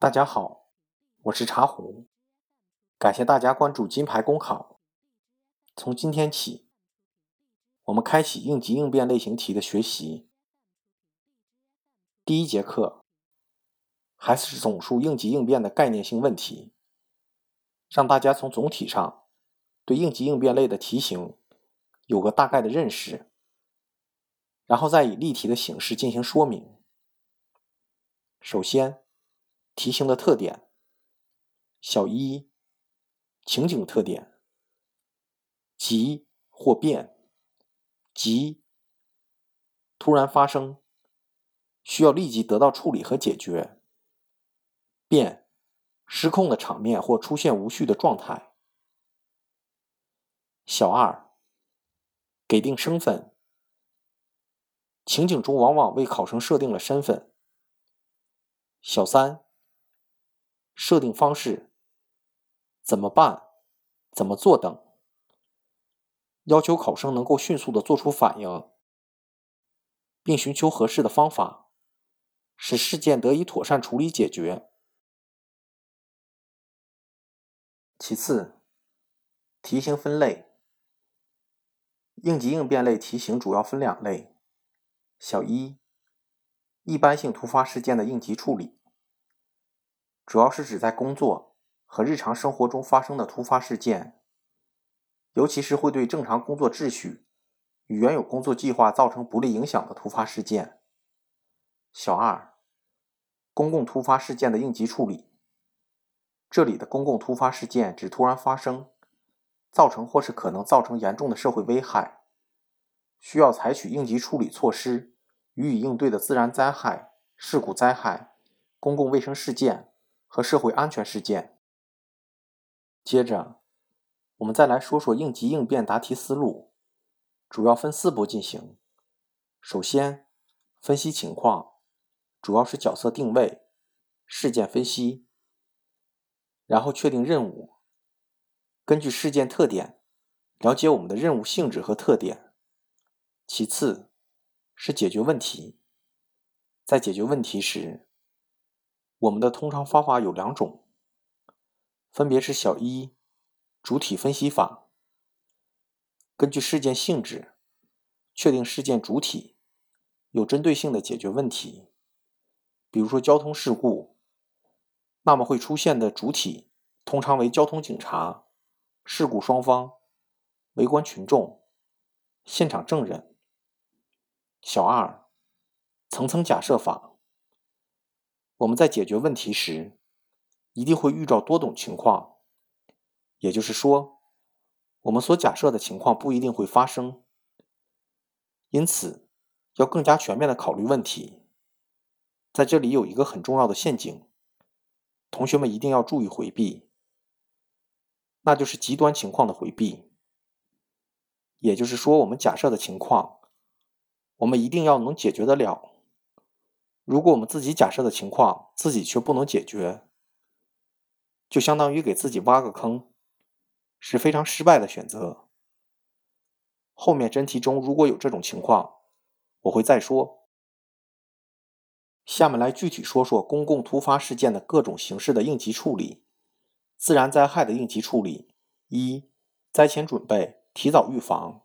大家好，我是茶壶，感谢大家关注金牌公考。从今天起，我们开启应急应变类型题的学习。第一节课还是总述应急应变的概念性问题，让大家从总体上对应急应变类的题型有个大概的认识，然后再以例题的形式进行说明。首先，题型的特点。小一，情景特点：急或变。急，突然发生，需要立即得到处理和解决；变，失控的场面或出现无序的状态。小二，给定身份。情景中往往为考生设定了身份。小三，设定方式，怎么办？怎么做等，要求考生能够迅速的做出反应，并寻求合适的方法，使事件得以妥善处理解决。其次，题型分类，应急应变类题型主要分两类：小一。一般性突发事件的应急处理，主要是指在工作和日常生活中发生的突发事件，尤其是会对正常工作秩序与原有工作计划造成不利影响的突发事件。小二，公共突发事件的应急处理，这里的公共突发事件指突然发生，造成或是可能造成严重的社会危害，需要采取应急处理措施。予以应对的自然灾害、事故灾害、公共卫生事件和社会安全事件。接着，我们再来说说应急应变答题思路，主要分四步进行。首先，分析情况，主要是角色定位、事件分析，然后确定任务，根据事件特点，了解我们的任务性质和特点。其次，是解决问题。在解决问题时，我们的通常方法有两种，分别是小一主体分析法，根据事件性质确定事件主体，有针对性的解决问题。比如说交通事故，那么会出现的主体通常为交通警察、事故双方、围观群众、现场证人。小二，层层假设法。我们在解决问题时，一定会遇到多种情况，也就是说，我们所假设的情况不一定会发生，因此要更加全面的考虑问题。在这里有一个很重要的陷阱，同学们一定要注意回避，那就是极端情况的回避。也就是说，我们假设的情况。我们一定要能解决得了。如果我们自己假设的情况自己却不能解决，就相当于给自己挖个坑，是非常失败的选择。后面真题中如果有这种情况，我会再说。下面来具体说说公共突发事件的各种形式的应急处理。自然灾害的应急处理：一、灾前准备，提早预防，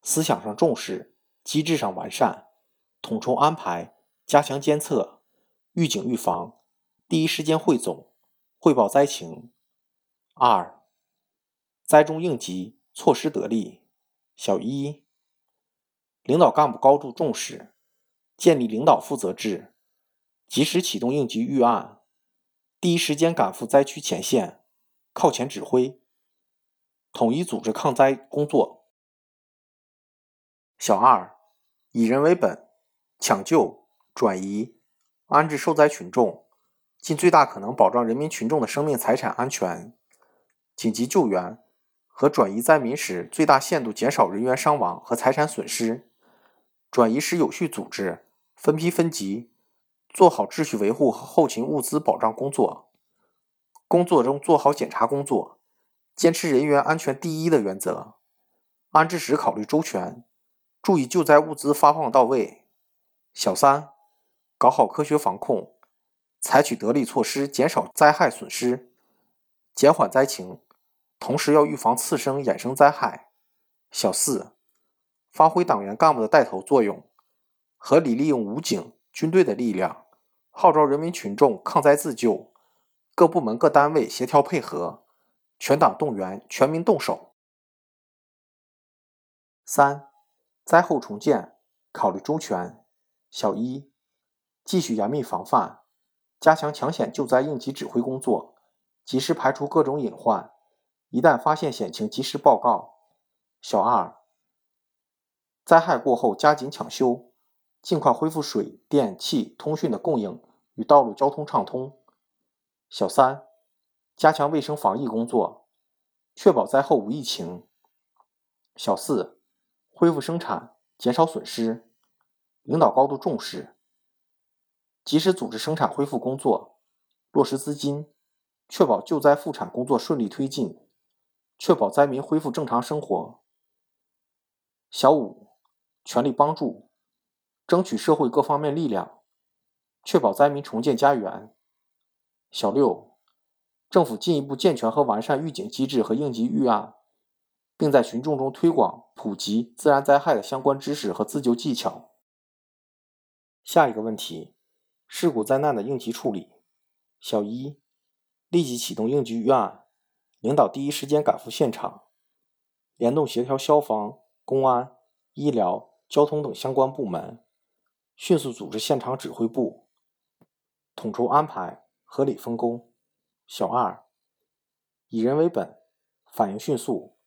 思想上重视。机制上完善，统筹安排，加强监测，预警预防，第一时间汇总汇报灾情。二、灾中应急措施得力。小一、领导干部高度重视，建立领导负责制，及时启动应急预案，第一时间赶赴灾区前线，靠前指挥，统一组织抗灾工作。小二。以人为本，抢救、转移、安置受灾群众，尽最大可能保障人民群众的生命财产安全。紧急救援和转移灾民时，最大限度减少人员伤亡和财产损失。转移时有序组织，分批分级，做好秩序维护和后勤物资保障工作。工作中做好检查工作，坚持人员安全第一的原则。安置时考虑周全。注意救灾物资发放到位。小三，搞好科学防控，采取得力措施，减少灾害损失，减缓灾情，同时要预防次生衍生灾害。小四，发挥党员干部的带头作用，合理利用武警、军队的力量，号召人民群众抗灾自救，各部门各单位协调配合，全党动员，全民动手。三，灾后重建考虑周全。小一，继续严密防范，加强抢险救灾应急指挥工作，及时排除各种隐患，一旦发现险情及时报告。小二，灾害过后加紧抢修，尽快恢复水电气通讯的供应与道路交通畅通。小三，加强卫生防疫工作，确保灾后无疫情。小四。恢复生产，减少损失，领导高度重视，及时组织生产恢复工作，落实资金，确保救灾复产工作顺利推进，确保灾民恢复正常生活。小五，全力帮助，争取社会各方面力量，确保灾民重建家园。小六，政府进一步健全和完善预警机制和应急预案。并在群众中推广普及自然灾害的相关知识和自救技巧。下一个问题：事故灾难的应急处理。小一，立即启动应急预案，领导第一时间赶赴现场，联动协调消防、公安、医疗、交通等相关部门，迅速组织现场指挥部，统筹安排，合理分工。小二，以人为本，反应迅速。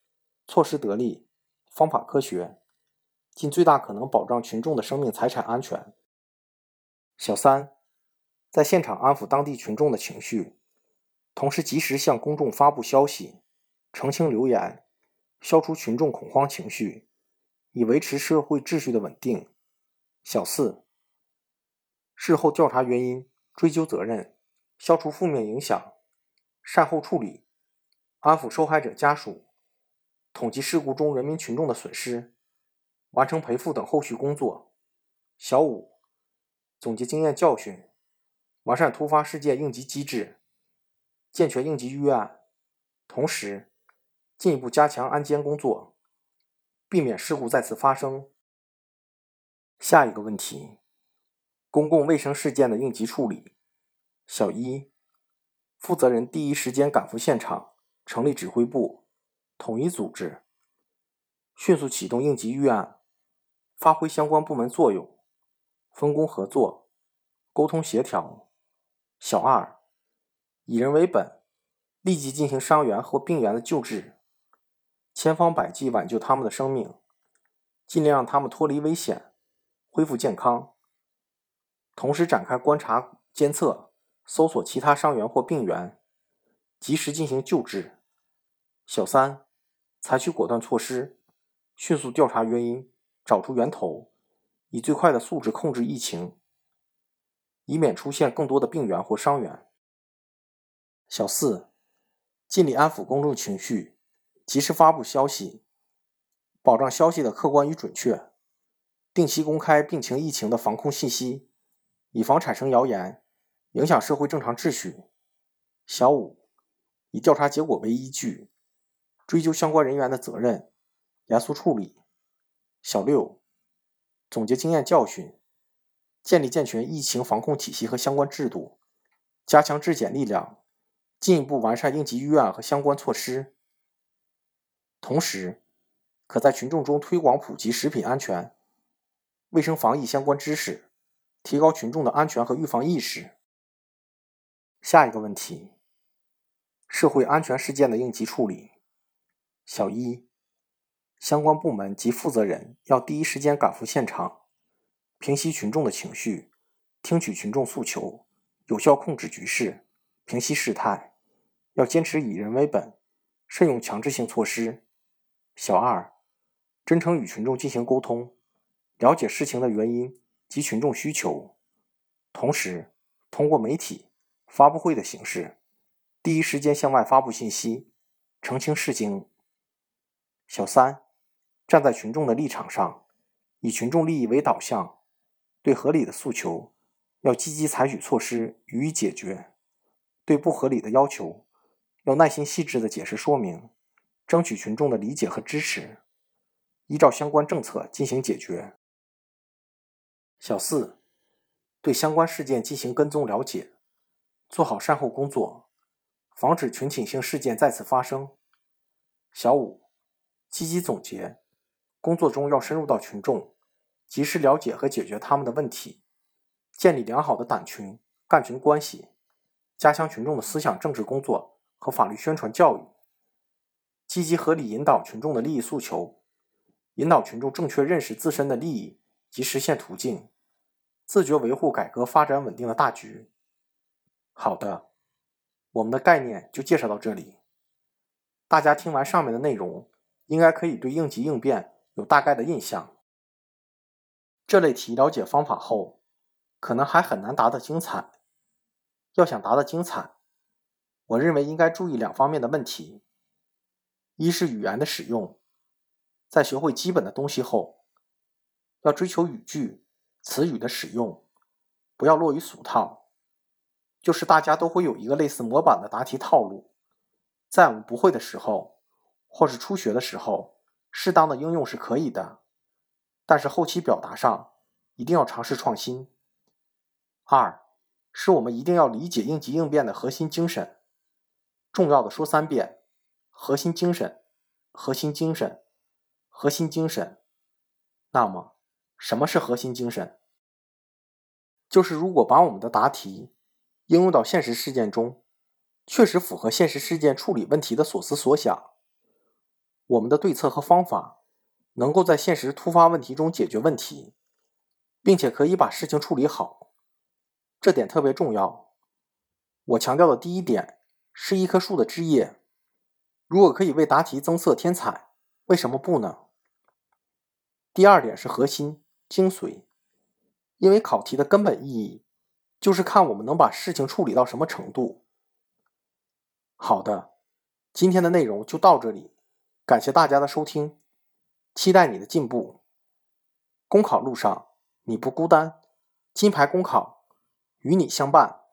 措施得力，方法科学，尽最大可能保障群众的生命财产安全。小三，在现场安抚当地群众的情绪，同时及时向公众发布消息，澄清流言，消除群众恐慌情绪，以维持社会秩序的稳定。小四，事后调查原因，追究责任，消除负面影响，善后处理，安抚受害者家属。统计事故中人民群众的损失，完成赔付等后续工作。小五，总结经验教训，完善突发事件应急机制，健全应急预案，同时进一步加强安监工作，避免事故再次发生。下一个问题，公共卫生事件的应急处理。小一，负责人第一时间赶赴现场，成立指挥部。统一组织，迅速启动应急预案，发挥相关部门作用，分工合作，沟通协调。小二，以人为本，立即进行伤员或病员的救治，千方百计挽救他们的生命，尽量让他们脱离危险，恢复健康。同时展开观察、监测、搜索其他伤员或病员，及时进行救治。小三，采取果断措施，迅速调查原因，找出源头，以最快的速度控制疫情，以免出现更多的病源或伤员。小四，尽力安抚公众情绪，及时发布消息，保障消息的客观与准确，定期公开病情疫情的防控信息，以防产生谣言，影响社会正常秩序。小五，以调查结果为依据。追究相关人员的责任，严肃处理。小六，总结经验教训，建立健全疫情防控体系和相关制度，加强质检力量，进一步完善应急预案和相关措施。同时，可在群众中推广普及食品安全、卫生防疫相关知识，提高群众的安全和预防意识。下一个问题：社会安全事件的应急处理。小一，相关部门及负责人要第一时间赶赴现场，平息群众的情绪，听取群众诉求，有效控制局势，平息事态。要坚持以人为本，慎用强制性措施。小二，真诚与群众进行沟通，了解事情的原因及群众需求，同时通过媒体、发布会的形式，第一时间向外发布信息，澄清事情。小三，站在群众的立场上，以群众利益为导向，对合理的诉求要积极采取措施予以解决；对不合理的要求，要耐心细致的解释说明，争取群众的理解和支持，依照相关政策进行解决。小四，对相关事件进行跟踪了解，做好善后工作，防止群体性事件再次发生。小五，积极总结，工作中要深入到群众，及时了解和解决他们的问题，建立良好的党群干群关系，加强群众的思想政治工作和法律宣传教育，积极合理引导群众的利益诉求，引导群众正确认识自身的利益及实现途径。自觉维护改革发展稳定的大局。好的，我们的概念就介绍到这里。大家听完上面的内容，应该可以对应急应变有大概的印象。这类题了解方法后，可能还很难答得精彩。要想答得精彩，我认为应该注意两方面的问题：一是语言的使用，在学会基本的东西后，要追求语句。词语的使用不要落于俗套，就是大家都会有一个类似模板的答题套路，在我们不会的时候，或是初学的时候，适当的应用是可以的，但是后期表达上一定要尝试创新。二是我们一定要理解应急应变的核心精神，重要的说三遍：核心精神，核心精神，核心精神。那么。什么是核心精神？就是如果把我们的答题应用到现实事件中，确实符合现实事件处理问题的所思所想，我们的对策和方法能够在现实突发问题中解决问题，并且可以把事情处理好，这点特别重要。我强调的第一点是一棵树的枝叶，如果可以为答题增色添彩，为什么不呢？第二点是核心。精髓，因为考题的根本意义就是看我们能把事情处理到什么程度。好的，今天的内容就到这里，感谢大家的收听，期待你的进步。公考路上你不孤单，金牌公考与你相伴。